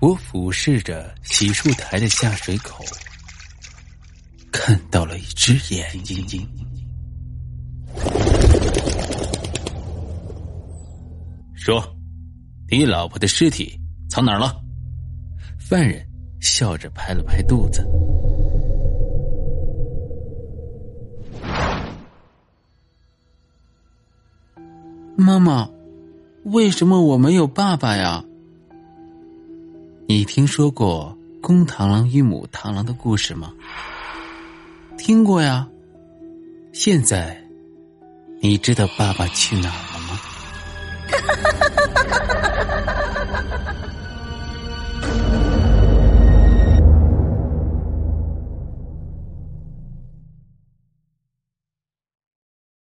我俯视着洗漱台的下水口，看到了一只眼睛。说：“你老婆的尸体藏哪儿了？”犯人笑着拍了拍肚子。妈妈，为什么我没有爸爸呀？你听说过公螳螂与母螳螂的故事吗？听过呀。现在，你知道爸爸去哪儿了吗？哈 哈